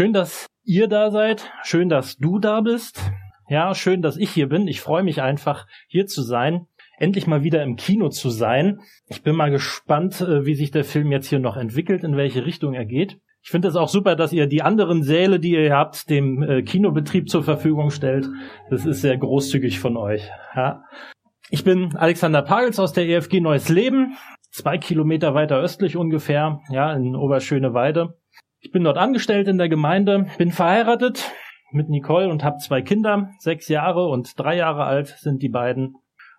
Schön, dass ihr da seid. Schön, dass du da bist. Ja, schön, dass ich hier bin. Ich freue mich einfach, hier zu sein. Endlich mal wieder im Kino zu sein. Ich bin mal gespannt, äh, wie sich der Film jetzt hier noch entwickelt, in welche Richtung er geht. Ich finde es auch super, dass ihr die anderen Säle, die ihr habt, dem äh, Kinobetrieb zur Verfügung stellt. Das ist sehr großzügig von euch. Ja. Ich bin Alexander Pagels aus der EFG Neues Leben, zwei Kilometer weiter östlich ungefähr, ja, in Oberschöneweide. Ich bin dort angestellt in der Gemeinde, bin verheiratet mit Nicole und habe zwei Kinder, sechs Jahre und drei Jahre alt sind die beiden.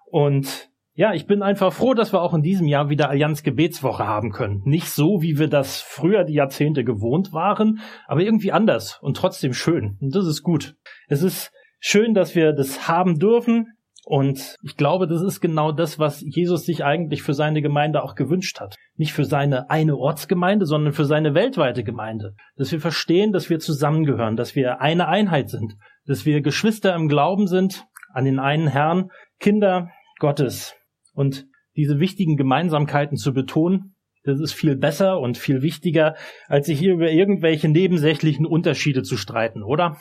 Und ja, ich bin einfach froh, dass wir auch in diesem Jahr wieder Allianz Gebetswoche haben können. Nicht so, wie wir das früher die Jahrzehnte gewohnt waren, aber irgendwie anders und trotzdem schön. Und das ist gut. Es ist schön, dass wir das haben dürfen. Und ich glaube, das ist genau das, was Jesus sich eigentlich für seine Gemeinde auch gewünscht hat. Nicht für seine eine Ortsgemeinde, sondern für seine weltweite Gemeinde. Dass wir verstehen, dass wir zusammengehören, dass wir eine Einheit sind, dass wir Geschwister im Glauben sind, an den einen Herrn, Kinder Gottes. Und diese wichtigen Gemeinsamkeiten zu betonen, das ist viel besser und viel wichtiger, als sich hier über irgendwelche nebensächlichen Unterschiede zu streiten, oder?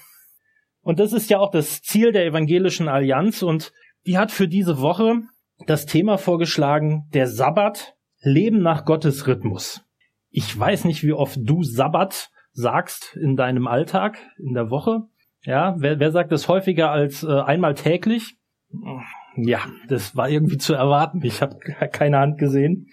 Und das ist ja auch das Ziel der Evangelischen Allianz und die hat für diese Woche das Thema vorgeschlagen, der Sabbat, Leben nach Gottes Rhythmus. Ich weiß nicht, wie oft du Sabbat sagst in deinem Alltag, in der Woche. Ja, wer, wer sagt das häufiger als äh, einmal täglich? Ja, das war irgendwie zu erwarten. Ich habe keine Hand gesehen.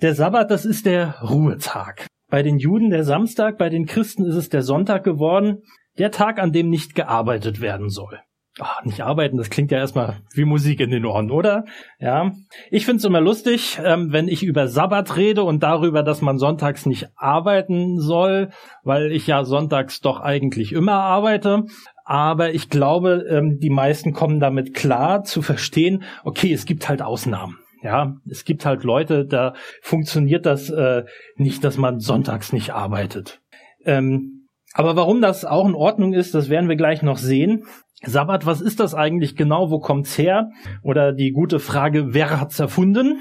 Der Sabbat, das ist der Ruhetag. Bei den Juden der Samstag, bei den Christen ist es der Sonntag geworden, der Tag, an dem nicht gearbeitet werden soll. Ach, nicht arbeiten, das klingt ja erstmal wie Musik in den Ohren, oder? Ja. Ich find's immer lustig, ähm, wenn ich über Sabbat rede und darüber, dass man sonntags nicht arbeiten soll, weil ich ja sonntags doch eigentlich immer arbeite. Aber ich glaube, ähm, die meisten kommen damit klar zu verstehen, okay, es gibt halt Ausnahmen. Ja, es gibt halt Leute, da funktioniert das äh, nicht, dass man sonntags nicht arbeitet. Ähm, aber warum das auch in Ordnung ist, das werden wir gleich noch sehen. Sabbat, was ist das eigentlich genau? Wo kommt's her? Oder die gute Frage, wer hat's erfunden?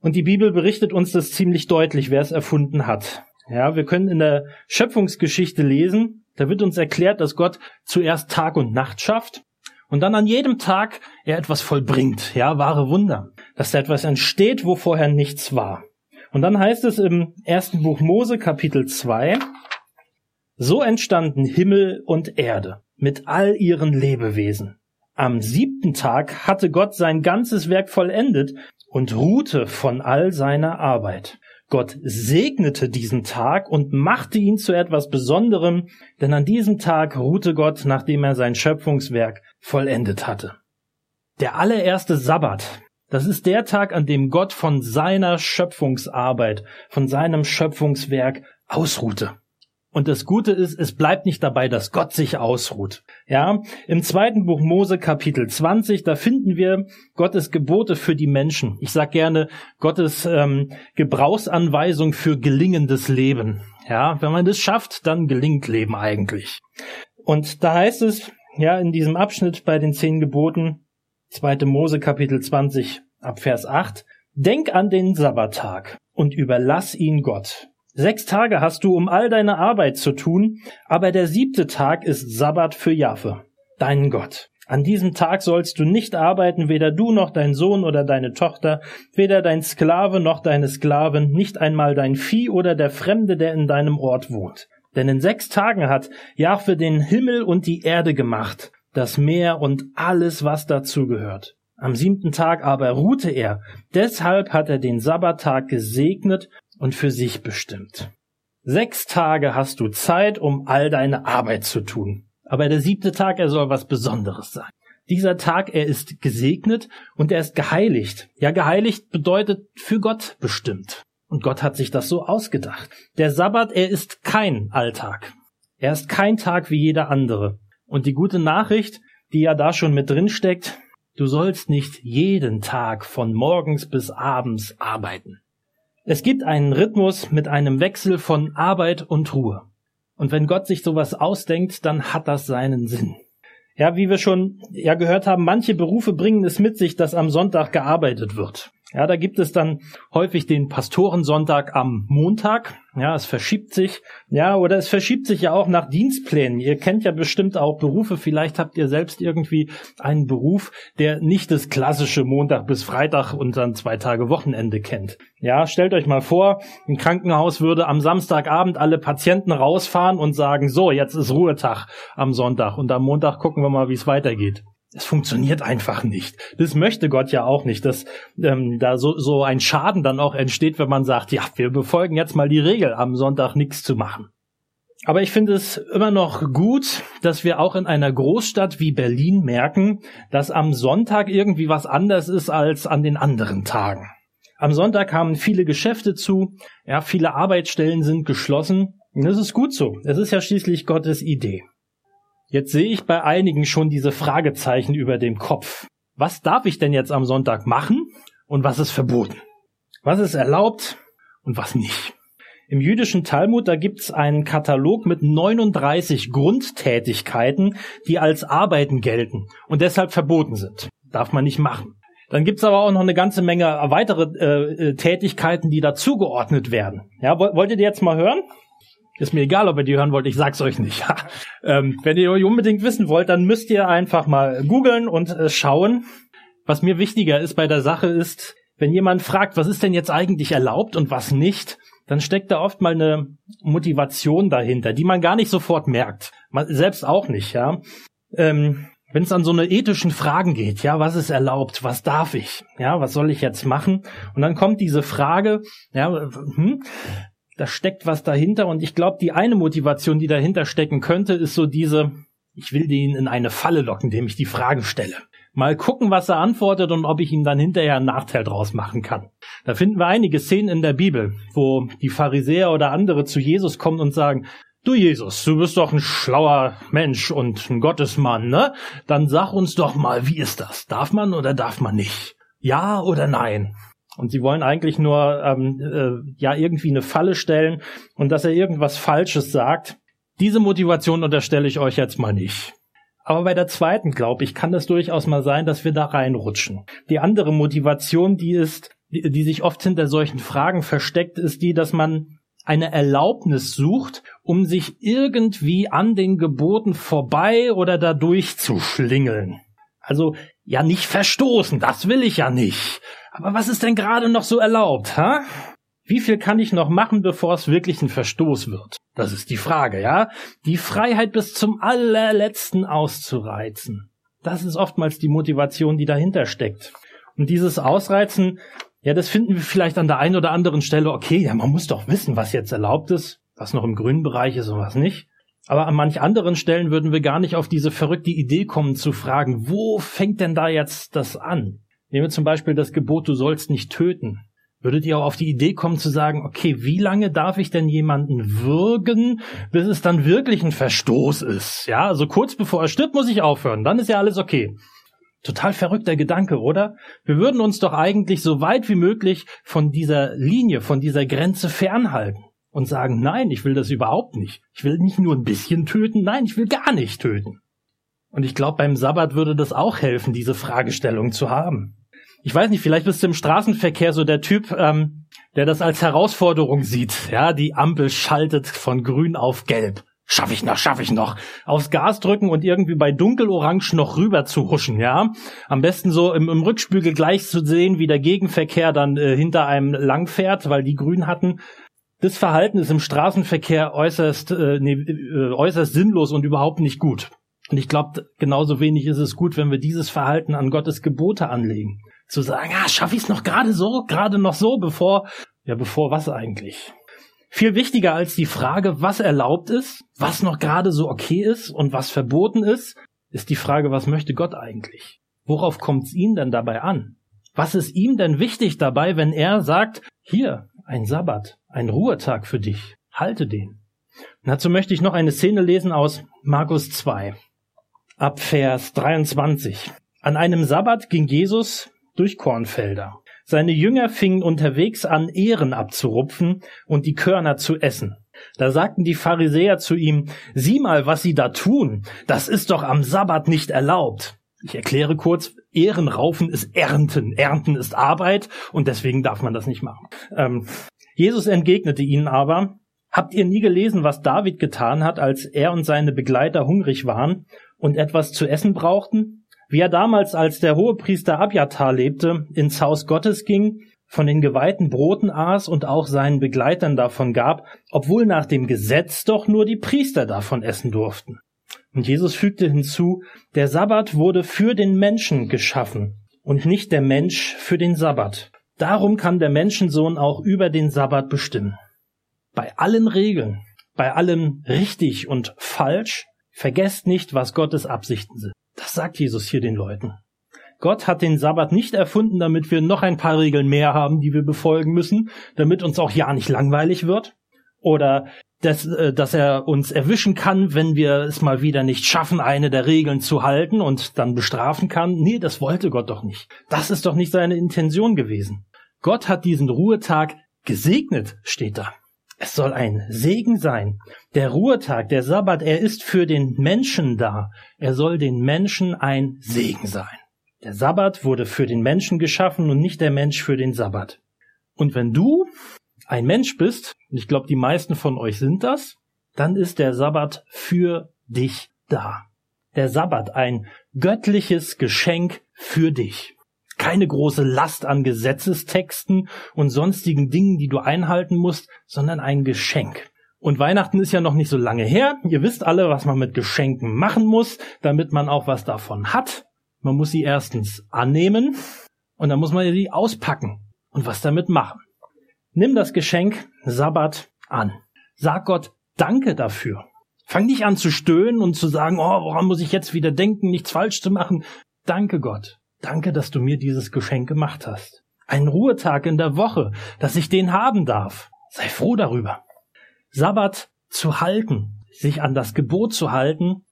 Und die Bibel berichtet uns das ziemlich deutlich, wer es erfunden hat. Ja, wir können in der Schöpfungsgeschichte lesen, da wird uns erklärt, dass Gott zuerst Tag und Nacht schafft und dann an jedem Tag er etwas vollbringt, ja, wahre Wunder, dass da etwas entsteht, wo vorher nichts war. Und dann heißt es im ersten Buch Mose Kapitel 2, so entstanden Himmel und Erde mit all ihren Lebewesen. Am siebten Tag hatte Gott sein ganzes Werk vollendet und ruhte von all seiner Arbeit. Gott segnete diesen Tag und machte ihn zu etwas Besonderem, denn an diesem Tag ruhte Gott, nachdem er sein Schöpfungswerk vollendet hatte. Der allererste Sabbat, das ist der Tag, an dem Gott von seiner Schöpfungsarbeit, von seinem Schöpfungswerk ausruhte. Und das Gute ist, es bleibt nicht dabei, dass Gott sich ausruht. Ja, im zweiten Buch Mose Kapitel 20, da finden wir Gottes Gebote für die Menschen. Ich sag gerne Gottes ähm, Gebrauchsanweisung für gelingendes Leben. Ja, wenn man das schafft, dann gelingt Leben eigentlich. Und da heißt es, ja, in diesem Abschnitt bei den zehn Geboten, zweite Mose Kapitel 20 ab Vers 8, Denk an den Sabbattag und überlass ihn Gott. Sechs Tage hast du, um all deine Arbeit zu tun, aber der siebte Tag ist Sabbat für Jahwe, deinen Gott. An diesem Tag sollst du nicht arbeiten, weder du noch dein Sohn oder deine Tochter, weder dein Sklave noch deine Sklavin, nicht einmal dein Vieh oder der Fremde, der in deinem Ort wohnt. Denn in sechs Tagen hat Jahwe den Himmel und die Erde gemacht, das Meer und alles, was dazugehört. Am siebten Tag aber ruhte er. Deshalb hat er den Sabbattag gesegnet und für sich bestimmt. Sechs Tage hast du Zeit, um all deine Arbeit zu tun. Aber der siebte Tag, er soll was Besonderes sein. Dieser Tag, er ist gesegnet und er ist geheiligt. Ja, geheiligt bedeutet für Gott bestimmt. Und Gott hat sich das so ausgedacht. Der Sabbat, er ist kein Alltag. Er ist kein Tag wie jeder andere. Und die gute Nachricht, die ja da schon mit drin steckt, du sollst nicht jeden Tag von morgens bis abends arbeiten. Es gibt einen Rhythmus mit einem Wechsel von Arbeit und Ruhe. Und wenn Gott sich sowas ausdenkt, dann hat das seinen Sinn. Ja, wie wir schon ja gehört haben, manche Berufe bringen es mit sich, dass am Sonntag gearbeitet wird. Ja, da gibt es dann häufig den Pastorensonntag am Montag. Ja, es verschiebt sich. Ja, oder es verschiebt sich ja auch nach Dienstplänen. Ihr kennt ja bestimmt auch Berufe. Vielleicht habt ihr selbst irgendwie einen Beruf, der nicht das klassische Montag bis Freitag und dann zwei Tage Wochenende kennt. Ja, stellt euch mal vor, ein Krankenhaus würde am Samstagabend alle Patienten rausfahren und sagen, so, jetzt ist Ruhetag am Sonntag und am Montag gucken wir mal, wie es weitergeht. Es funktioniert einfach nicht. Das möchte Gott ja auch nicht, dass ähm, da so, so ein Schaden dann auch entsteht, wenn man sagt, ja, wir befolgen jetzt mal die Regel, am Sonntag nichts zu machen. Aber ich finde es immer noch gut, dass wir auch in einer Großstadt wie Berlin merken, dass am Sonntag irgendwie was anders ist als an den anderen Tagen. Am Sonntag kamen viele Geschäfte zu, ja, viele Arbeitsstellen sind geschlossen. Und das ist gut so. Es ist ja schließlich Gottes Idee. Jetzt sehe ich bei einigen schon diese Fragezeichen über dem Kopf. Was darf ich denn jetzt am Sonntag machen und was ist verboten? Was ist erlaubt und was nicht? Im jüdischen Talmud, da gibt's einen Katalog mit 39 Grundtätigkeiten, die als Arbeiten gelten und deshalb verboten sind. Darf man nicht machen. Dann gibt's aber auch noch eine ganze Menge weitere äh, äh Tätigkeiten, die dazugeordnet werden. Ja, wollt ihr die jetzt mal hören? Ist mir egal, ob ihr die hören wollt, ich sag's euch nicht. ähm, wenn ihr unbedingt wissen wollt, dann müsst ihr einfach mal googeln und äh, schauen. Was mir wichtiger ist bei der Sache ist, wenn jemand fragt, was ist denn jetzt eigentlich erlaubt und was nicht, dann steckt da oft mal eine Motivation dahinter, die man gar nicht sofort merkt. Man selbst auch nicht, ja. Ähm, wenn es an so eine ethischen Fragen geht, ja, was ist erlaubt, was darf ich, ja, was soll ich jetzt machen? Und dann kommt diese Frage, ja, hm, da steckt was dahinter und ich glaube, die eine Motivation, die dahinter stecken könnte, ist so diese, ich will den in eine Falle locken, indem ich die Fragen stelle. Mal gucken, was er antwortet und ob ich ihm dann hinterher einen Nachteil draus machen kann. Da finden wir einige Szenen in der Bibel, wo die Pharisäer oder andere zu Jesus kommen und sagen, Du Jesus, du bist doch ein schlauer Mensch und ein Gottesmann, ne? Dann sag uns doch mal, wie ist das? Darf man oder darf man nicht? Ja oder nein? Und sie wollen eigentlich nur ähm, äh, ja irgendwie eine Falle stellen und dass er irgendwas Falsches sagt. Diese Motivation unterstelle ich euch jetzt mal nicht. Aber bei der zweiten, glaube ich, kann es durchaus mal sein, dass wir da reinrutschen. Die andere Motivation, die ist, die, die sich oft hinter solchen Fragen versteckt, ist die, dass man eine Erlaubnis sucht, um sich irgendwie an den Geboten vorbei oder dadurch zu schlingeln. Also ja nicht verstoßen, das will ich ja nicht. Aber was ist denn gerade noch so erlaubt, ha? Wie viel kann ich noch machen, bevor es wirklich ein Verstoß wird? Das ist die Frage, ja? Die Freiheit bis zum allerletzten auszureizen. Das ist oftmals die Motivation, die dahinter steckt. Und dieses Ausreizen, ja, das finden wir vielleicht an der einen oder anderen Stelle okay, ja, man muss doch wissen, was jetzt erlaubt ist, was noch im grünen Bereich ist und was nicht. Aber an manch anderen Stellen würden wir gar nicht auf diese verrückte Idee kommen zu fragen, wo fängt denn da jetzt das an? Nehmen wir zum Beispiel das Gebot, du sollst nicht töten. Würdet ihr auch auf die Idee kommen zu sagen, okay, wie lange darf ich denn jemanden würgen, bis es dann wirklich ein Verstoß ist? Ja, also kurz bevor er stirbt, muss ich aufhören. Dann ist ja alles okay. Total verrückter Gedanke, oder? Wir würden uns doch eigentlich so weit wie möglich von dieser Linie, von dieser Grenze fernhalten und sagen, nein, ich will das überhaupt nicht. Ich will nicht nur ein bisschen töten, nein, ich will gar nicht töten. Und ich glaube, beim Sabbat würde das auch helfen, diese Fragestellung zu haben. Ich weiß nicht, vielleicht bist du im Straßenverkehr so der Typ, ähm, der das als Herausforderung sieht. Ja, die Ampel schaltet von grün auf gelb. Schaff ich noch, schaff ich noch. Aufs Gas drücken und irgendwie bei dunkelorange noch rüber zu huschen, ja. Am besten so im, im Rückspiegel gleich zu sehen, wie der Gegenverkehr dann äh, hinter einem langfährt, weil die grün hatten. Das Verhalten ist im Straßenverkehr äußerst, äh, nee, äh, äußerst sinnlos und überhaupt nicht gut. Und ich glaube, genauso wenig ist es gut, wenn wir dieses Verhalten an Gottes Gebote anlegen. Zu sagen, ah, schaffe ich es noch gerade so, gerade noch so, bevor, ja, bevor was eigentlich? Viel wichtiger als die Frage, was erlaubt ist, was noch gerade so okay ist und was verboten ist, ist die Frage, was möchte Gott eigentlich? Worauf kommt es ihm denn dabei an? Was ist ihm denn wichtig dabei, wenn er sagt, hier, ein Sabbat, ein Ruhetag für dich, halte den. Und dazu möchte ich noch eine Szene lesen aus Markus 2, ab Vers 23. An einem Sabbat ging Jesus durch Kornfelder. Seine Jünger fingen unterwegs an, Ehren abzurupfen und die Körner zu essen. Da sagten die Pharisäer zu ihm, sieh mal, was sie da tun. Das ist doch am Sabbat nicht erlaubt. Ich erkläre kurz, Ehrenraufen ist Ernten. Ernten ist Arbeit und deswegen darf man das nicht machen. Ähm, Jesus entgegnete ihnen aber, habt ihr nie gelesen, was David getan hat, als er und seine Begleiter hungrig waren und etwas zu essen brauchten? Wie er damals, als der Hohepriester Abjatar lebte, ins Haus Gottes ging von den geweihten Broten aß und auch seinen Begleitern davon gab, obwohl nach dem Gesetz doch nur die Priester davon essen durften. Und Jesus fügte hinzu, der Sabbat wurde für den Menschen geschaffen und nicht der Mensch für den Sabbat. Darum kann der Menschensohn auch über den Sabbat bestimmen. Bei allen Regeln, bei allem richtig und falsch, vergesst nicht, was Gottes Absichten sind. Das sagt Jesus hier den Leuten. Gott hat den Sabbat nicht erfunden, damit wir noch ein paar Regeln mehr haben, die wir befolgen müssen, damit uns auch ja nicht langweilig wird. Oder dass, äh, dass er uns erwischen kann, wenn wir es mal wieder nicht schaffen, eine der Regeln zu halten und dann bestrafen kann. Nee, das wollte Gott doch nicht. Das ist doch nicht seine Intention gewesen. Gott hat diesen Ruhetag gesegnet, steht da. Es soll ein Segen sein. Der Ruhetag, der Sabbat, er ist für den Menschen da. Er soll den Menschen ein Segen sein. Der Sabbat wurde für den Menschen geschaffen und nicht der Mensch für den Sabbat. Und wenn du ein Mensch bist, und ich glaube, die meisten von euch sind das, dann ist der Sabbat für dich da. Der Sabbat ein göttliches Geschenk für dich. Keine große Last an Gesetzestexten und sonstigen Dingen, die du einhalten musst, sondern ein Geschenk. Und Weihnachten ist ja noch nicht so lange her. Ihr wisst alle, was man mit Geschenken machen muss, damit man auch was davon hat. Man muss sie erstens annehmen und dann muss man sie auspacken und was damit machen. Nimm das Geschenk Sabbat an. Sag Gott Danke dafür. Fang nicht an zu stöhnen und zu sagen, oh, woran muss ich jetzt wieder denken, nichts falsch zu machen. Danke Gott. Danke, dass du mir dieses Geschenk gemacht hast. Ein Ruhetag in der Woche, dass ich den haben darf. Sei froh darüber. Sabbat zu halten, sich an das Gebot zu halten,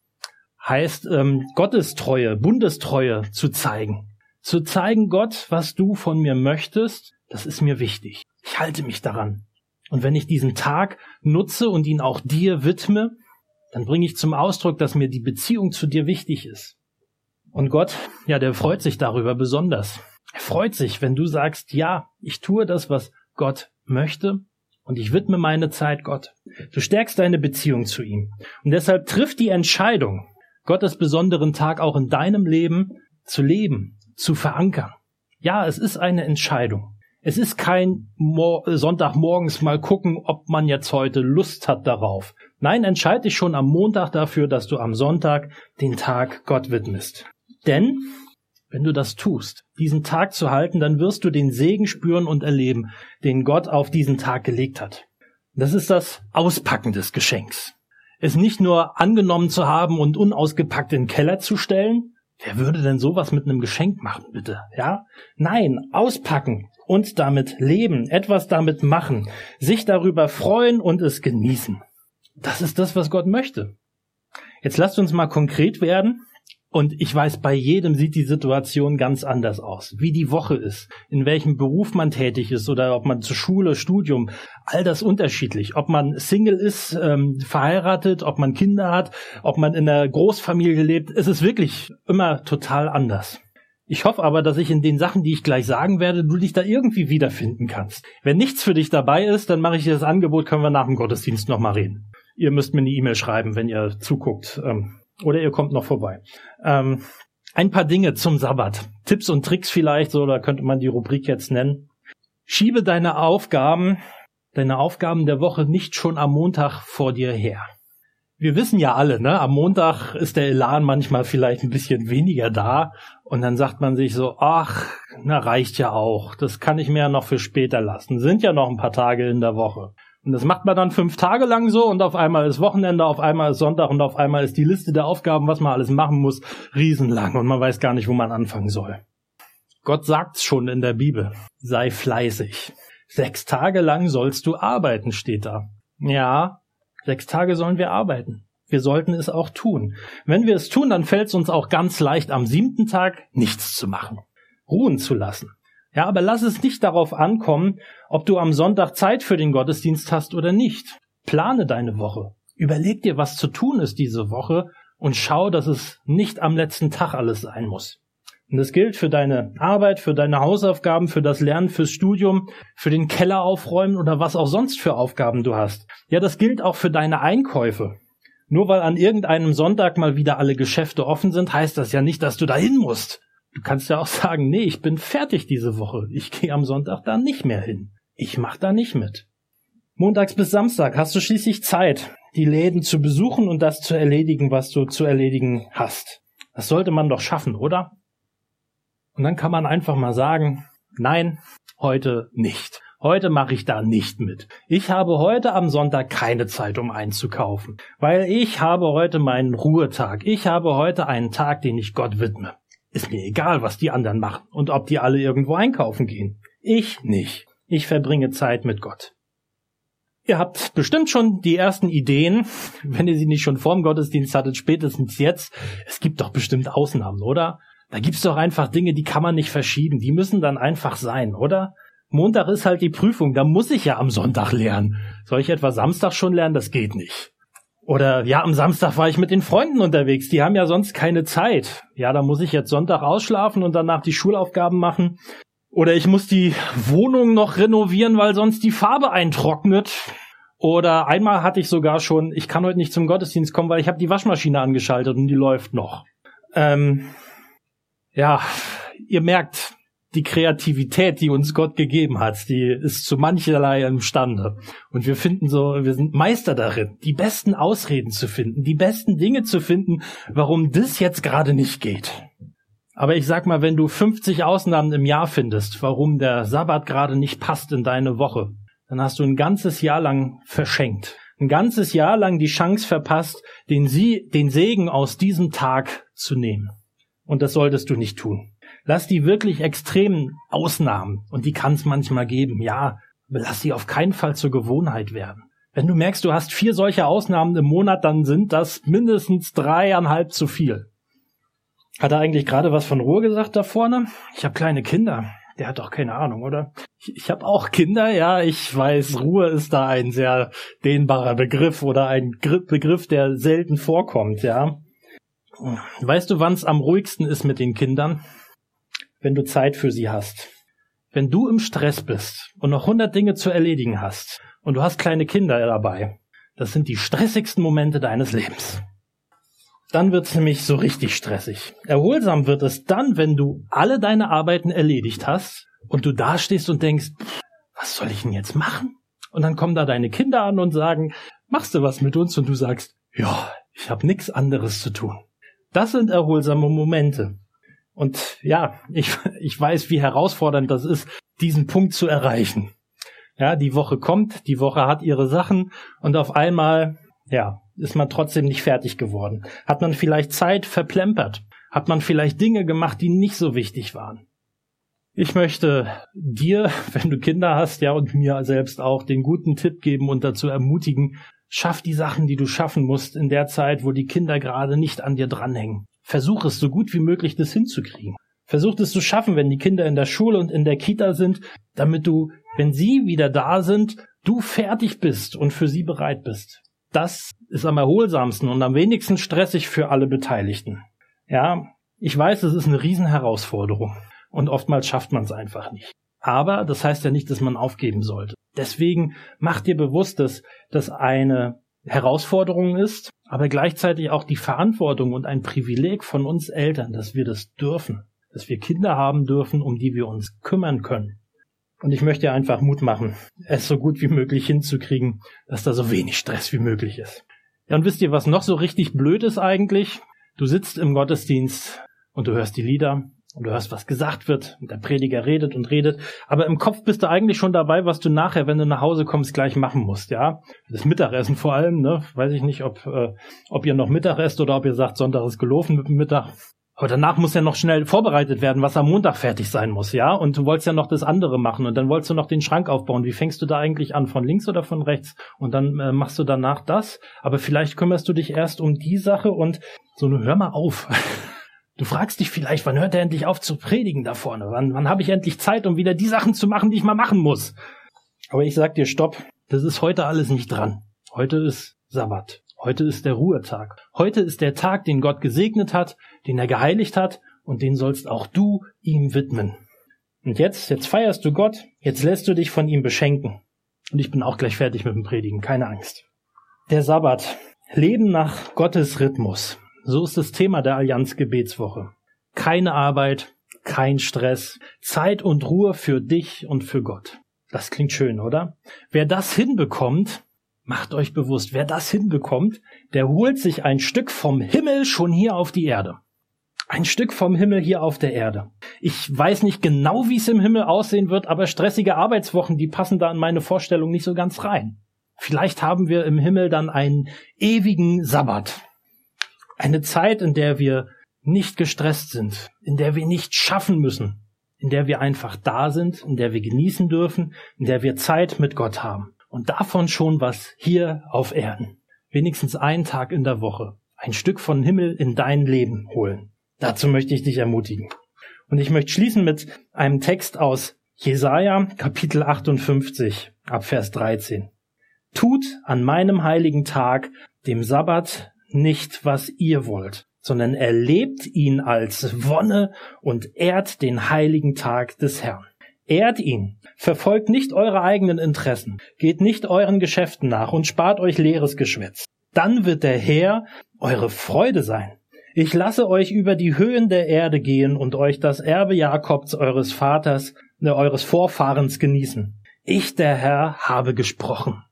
heißt ähm, Gottestreue, Bundestreue zu zeigen. Zu zeigen, Gott, was du von mir möchtest, das ist mir wichtig. Ich halte mich daran. Und wenn ich diesen Tag nutze und ihn auch dir widme, dann bringe ich zum Ausdruck, dass mir die Beziehung zu dir wichtig ist. Und Gott, ja, der freut sich darüber besonders. Er freut sich, wenn du sagst, ja, ich tue das, was Gott möchte und ich widme meine Zeit Gott. Du stärkst deine Beziehung zu ihm. Und deshalb triff die Entscheidung, Gottes besonderen Tag auch in deinem Leben zu leben, zu verankern. Ja, es ist eine Entscheidung. Es ist kein Mo Sonntagmorgens mal gucken, ob man jetzt heute Lust hat darauf. Nein, entscheide dich schon am Montag dafür, dass du am Sonntag den Tag Gott widmest. Denn wenn du das tust, diesen Tag zu halten, dann wirst du den Segen spüren und erleben, den Gott auf diesen Tag gelegt hat. Das ist das Auspacken des Geschenks es nicht nur angenommen zu haben und unausgepackt in den Keller zu stellen. Wer würde denn sowas mit einem Geschenk machen, bitte? Ja? Nein, auspacken und damit leben, etwas damit machen, sich darüber freuen und es genießen. Das ist das, was Gott möchte. Jetzt lasst uns mal konkret werden und ich weiß, bei jedem sieht die Situation ganz anders aus. Wie die Woche ist, in welchem Beruf man tätig ist oder ob man zur Schule, Studium, all das unterschiedlich. Ob man Single ist, ähm, verheiratet, ob man Kinder hat, ob man in einer Großfamilie lebt. Es ist wirklich immer total anders. Ich hoffe aber, dass ich in den Sachen, die ich gleich sagen werde, du dich da irgendwie wiederfinden kannst. Wenn nichts für dich dabei ist, dann mache ich dir das Angebot, können wir nach dem Gottesdienst nochmal reden. Ihr müsst mir eine E-Mail schreiben, wenn ihr zuguckt. Ähm, oder ihr kommt noch vorbei. Ähm, ein paar Dinge zum Sabbat. Tipps und Tricks vielleicht, so, da könnte man die Rubrik jetzt nennen. Schiebe deine Aufgaben, deine Aufgaben der Woche nicht schon am Montag vor dir her. Wir wissen ja alle, ne, am Montag ist der Elan manchmal vielleicht ein bisschen weniger da und dann sagt man sich so, ach, na reicht ja auch, das kann ich mir ja noch für später lassen. Sind ja noch ein paar Tage in der Woche. Und das macht man dann fünf Tage lang so und auf einmal ist Wochenende, auf einmal ist Sonntag und auf einmal ist die Liste der Aufgaben, was man alles machen muss, riesenlang und man weiß gar nicht, wo man anfangen soll. Gott sagt's schon in der Bibel. Sei fleißig. Sechs Tage lang sollst du arbeiten, steht da. Ja, sechs Tage sollen wir arbeiten. Wir sollten es auch tun. Wenn wir es tun, dann fällt es uns auch ganz leicht, am siebten Tag nichts zu machen. Ruhen zu lassen. Ja, aber lass es nicht darauf ankommen, ob du am Sonntag Zeit für den Gottesdienst hast oder nicht. Plane deine Woche. Überleg dir, was zu tun ist diese Woche und schau, dass es nicht am letzten Tag alles sein muss. Und das gilt für deine Arbeit, für deine Hausaufgaben, für das Lernen, fürs Studium, für den Keller aufräumen oder was auch sonst für Aufgaben du hast. Ja, das gilt auch für deine Einkäufe. Nur weil an irgendeinem Sonntag mal wieder alle Geschäfte offen sind, heißt das ja nicht, dass du dahin musst. Du kannst ja auch sagen, nee, ich bin fertig diese Woche. Ich gehe am Sonntag da nicht mehr hin. Ich mach da nicht mit. Montags bis Samstag hast du schließlich Zeit, die Läden zu besuchen und das zu erledigen, was du zu erledigen hast. Das sollte man doch schaffen, oder? Und dann kann man einfach mal sagen, nein, heute nicht. Heute mache ich da nicht mit. Ich habe heute am Sonntag keine Zeit, um einzukaufen, weil ich habe heute meinen Ruhetag. Ich habe heute einen Tag, den ich Gott widme. Ist mir egal, was die anderen machen und ob die alle irgendwo einkaufen gehen. Ich nicht. Ich verbringe Zeit mit Gott. Ihr habt bestimmt schon die ersten Ideen, wenn ihr sie nicht schon vorm Gottesdienst hattet, spätestens jetzt. Es gibt doch bestimmt Ausnahmen, oder? Da gibt's doch einfach Dinge, die kann man nicht verschieben. Die müssen dann einfach sein, oder? Montag ist halt die Prüfung, da muss ich ja am Sonntag lernen. Soll ich etwa Samstag schon lernen? Das geht nicht. Oder ja, am Samstag war ich mit den Freunden unterwegs, die haben ja sonst keine Zeit. Ja, da muss ich jetzt Sonntag ausschlafen und danach die Schulaufgaben machen. Oder ich muss die Wohnung noch renovieren, weil sonst die Farbe eintrocknet. Oder einmal hatte ich sogar schon, ich kann heute nicht zum Gottesdienst kommen, weil ich habe die Waschmaschine angeschaltet und die läuft noch. Ähm, ja, ihr merkt, die Kreativität, die uns Gott gegeben hat, die ist zu mancherlei imstande. Und wir finden so, wir sind Meister darin, die besten Ausreden zu finden, die besten Dinge zu finden, warum das jetzt gerade nicht geht. Aber ich sag mal, wenn du 50 Ausnahmen im Jahr findest, warum der Sabbat gerade nicht passt in deine Woche, dann hast du ein ganzes Jahr lang verschenkt. Ein ganzes Jahr lang die Chance verpasst, den, Sie, den Segen aus diesem Tag zu nehmen. Und das solltest du nicht tun. Lass die wirklich extremen Ausnahmen, und die kann es manchmal geben, ja, lass sie auf keinen Fall zur Gewohnheit werden. Wenn du merkst, du hast vier solche Ausnahmen im Monat, dann sind das mindestens dreieinhalb zu viel. Hat er eigentlich gerade was von Ruhe gesagt da vorne? Ich habe kleine Kinder. Der hat doch keine Ahnung, oder? Ich, ich habe auch Kinder, ja, ich weiß, Ruhe ist da ein sehr dehnbarer Begriff oder ein Begriff, der selten vorkommt, ja. Weißt du, wann es am ruhigsten ist mit den Kindern? Wenn du Zeit für sie hast. Wenn du im Stress bist und noch hundert Dinge zu erledigen hast und du hast kleine Kinder dabei, das sind die stressigsten Momente deines Lebens. Dann wird's nämlich so richtig stressig. Erholsam wird es dann, wenn du alle deine Arbeiten erledigt hast und du dastehst und denkst, was soll ich denn jetzt machen? Und dann kommen da deine Kinder an und sagen, machst du was mit uns? Und du sagst, ja, ich habe nichts anderes zu tun. Das sind erholsame Momente. Und ja, ich, ich weiß, wie herausfordernd das ist, diesen Punkt zu erreichen. Ja, die Woche kommt, die Woche hat ihre Sachen und auf einmal, ja, ist man trotzdem nicht fertig geworden. Hat man vielleicht Zeit verplempert? Hat man vielleicht Dinge gemacht, die nicht so wichtig waren? Ich möchte dir, wenn du Kinder hast, ja, und mir selbst auch den guten Tipp geben und dazu ermutigen, schaff die Sachen, die du schaffen musst in der Zeit, wo die Kinder gerade nicht an dir dranhängen. Versuch es so gut wie möglich, das hinzukriegen. Versuch es zu schaffen, wenn die Kinder in der Schule und in der Kita sind, damit du, wenn sie wieder da sind, du fertig bist und für sie bereit bist. Das ist am erholsamsten und am wenigsten stressig für alle Beteiligten. Ja, ich weiß, es ist eine Riesenherausforderung und oftmals schafft man es einfach nicht. Aber das heißt ja nicht, dass man aufgeben sollte. Deswegen mach dir bewusst, dass das eine Herausforderung ist, aber gleichzeitig auch die Verantwortung und ein Privileg von uns Eltern, dass wir das dürfen, dass wir Kinder haben dürfen, um die wir uns kümmern können. Und ich möchte einfach Mut machen, es so gut wie möglich hinzukriegen, dass da so wenig Stress wie möglich ist. Ja, und wisst ihr, was noch so richtig blöd ist eigentlich? Du sitzt im Gottesdienst und du hörst die Lieder und du hörst, was gesagt wird, der Prediger redet und redet, aber im Kopf bist du eigentlich schon dabei, was du nachher, wenn du nach Hause kommst, gleich machen musst, ja. Das Mittagessen vor allem, ne? Weiß ich nicht, ob, äh, ob ihr noch Mittag esst oder ob ihr sagt, Sonntag ist gelaufen mit dem Mittag. Aber danach muss ja noch schnell vorbereitet werden, was am Montag fertig sein muss, ja? Und du wolltest ja noch das andere machen und dann wolltest du noch den Schrank aufbauen. Wie fängst du da eigentlich an? Von links oder von rechts? Und dann äh, machst du danach das. Aber vielleicht kümmerst du dich erst um die Sache und so, hör mal auf. Du fragst dich vielleicht, wann hört er endlich auf zu predigen da vorne? Wann, wann habe ich endlich Zeit, um wieder die Sachen zu machen, die ich mal machen muss? Aber ich sag dir, stopp. Das ist heute alles nicht dran. Heute ist Sabbat. Heute ist der Ruhetag. Heute ist der Tag, den Gott gesegnet hat, den er geheiligt hat und den sollst auch du ihm widmen. Und jetzt, jetzt feierst du Gott, jetzt lässt du dich von ihm beschenken. Und ich bin auch gleich fertig mit dem Predigen, keine Angst. Der Sabbat. Leben nach Gottes Rhythmus. So ist das Thema der Allianz Gebetswoche. Keine Arbeit, kein Stress, Zeit und Ruhe für dich und für Gott. Das klingt schön, oder? Wer das hinbekommt, macht euch bewusst, wer das hinbekommt, der holt sich ein Stück vom Himmel schon hier auf die Erde. Ein Stück vom Himmel hier auf der Erde. Ich weiß nicht genau, wie es im Himmel aussehen wird, aber stressige Arbeitswochen, die passen da in meine Vorstellung nicht so ganz rein. Vielleicht haben wir im Himmel dann einen ewigen Sabbat. Eine Zeit, in der wir nicht gestresst sind, in der wir nicht schaffen müssen, in der wir einfach da sind, in der wir genießen dürfen, in der wir Zeit mit Gott haben. Und davon schon was hier auf Erden. Wenigstens einen Tag in der Woche. Ein Stück von Himmel in dein Leben holen. Dazu möchte ich dich ermutigen. Und ich möchte schließen mit einem Text aus Jesaja, Kapitel 58, ab Vers 13. Tut an meinem heiligen Tag, dem Sabbat, nicht, was ihr wollt, sondern erlebt ihn als Wonne und ehrt den heiligen Tag des Herrn. Ehrt ihn, verfolgt nicht eure eigenen Interessen, geht nicht euren Geschäften nach und spart euch leeres Geschwätz. Dann wird der Herr eure Freude sein. Ich lasse euch über die Höhen der Erde gehen und euch das Erbe Jakobs eures Vaters, ne, eures Vorfahrens genießen. Ich, der Herr, habe gesprochen.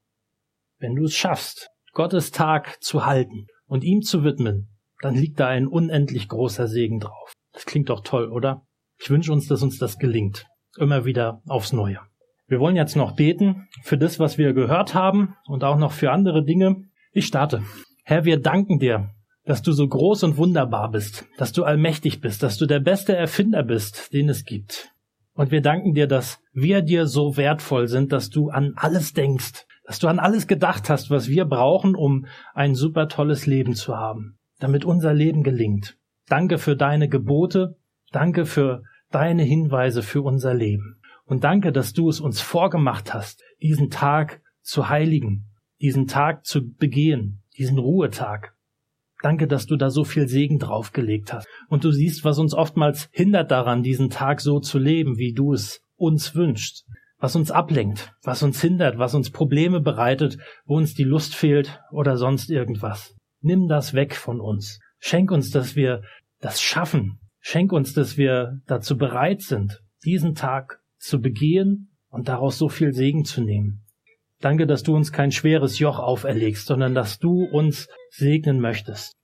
Wenn du es schaffst, Gottes Tag zu halten, und ihm zu widmen, dann liegt da ein unendlich großer Segen drauf. Das klingt doch toll, oder? Ich wünsche uns, dass uns das gelingt. Immer wieder aufs Neue. Wir wollen jetzt noch beten für das, was wir gehört haben und auch noch für andere Dinge. Ich starte. Herr, wir danken dir, dass du so groß und wunderbar bist, dass du allmächtig bist, dass du der beste Erfinder bist, den es gibt. Und wir danken dir, dass wir dir so wertvoll sind, dass du an alles denkst, dass du an alles gedacht hast, was wir brauchen, um ein super tolles Leben zu haben, damit unser Leben gelingt. Danke für deine Gebote, danke für deine Hinweise für unser Leben. Und danke, dass du es uns vorgemacht hast, diesen Tag zu heiligen, diesen Tag zu begehen, diesen Ruhetag. Danke, dass du da so viel Segen draufgelegt hast. Und du siehst, was uns oftmals hindert daran, diesen Tag so zu leben, wie du es uns wünschst was uns ablenkt, was uns hindert, was uns Probleme bereitet, wo uns die Lust fehlt oder sonst irgendwas. Nimm das weg von uns. Schenk uns, dass wir das schaffen. Schenk uns, dass wir dazu bereit sind, diesen Tag zu begehen und daraus so viel Segen zu nehmen. Danke, dass du uns kein schweres Joch auferlegst, sondern dass du uns segnen möchtest.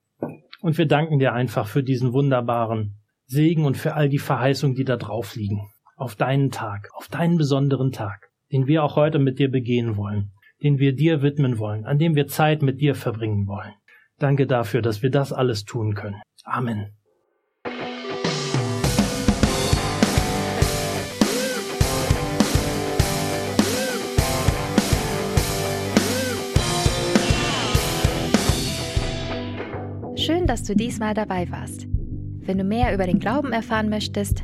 Und wir danken dir einfach für diesen wunderbaren Segen und für all die Verheißungen, die da drauf liegen auf deinen Tag, auf deinen besonderen Tag, den wir auch heute mit dir begehen wollen, den wir dir widmen wollen, an dem wir Zeit mit dir verbringen wollen. Danke dafür, dass wir das alles tun können. Amen. Schön, dass du diesmal dabei warst. Wenn du mehr über den Glauben erfahren möchtest,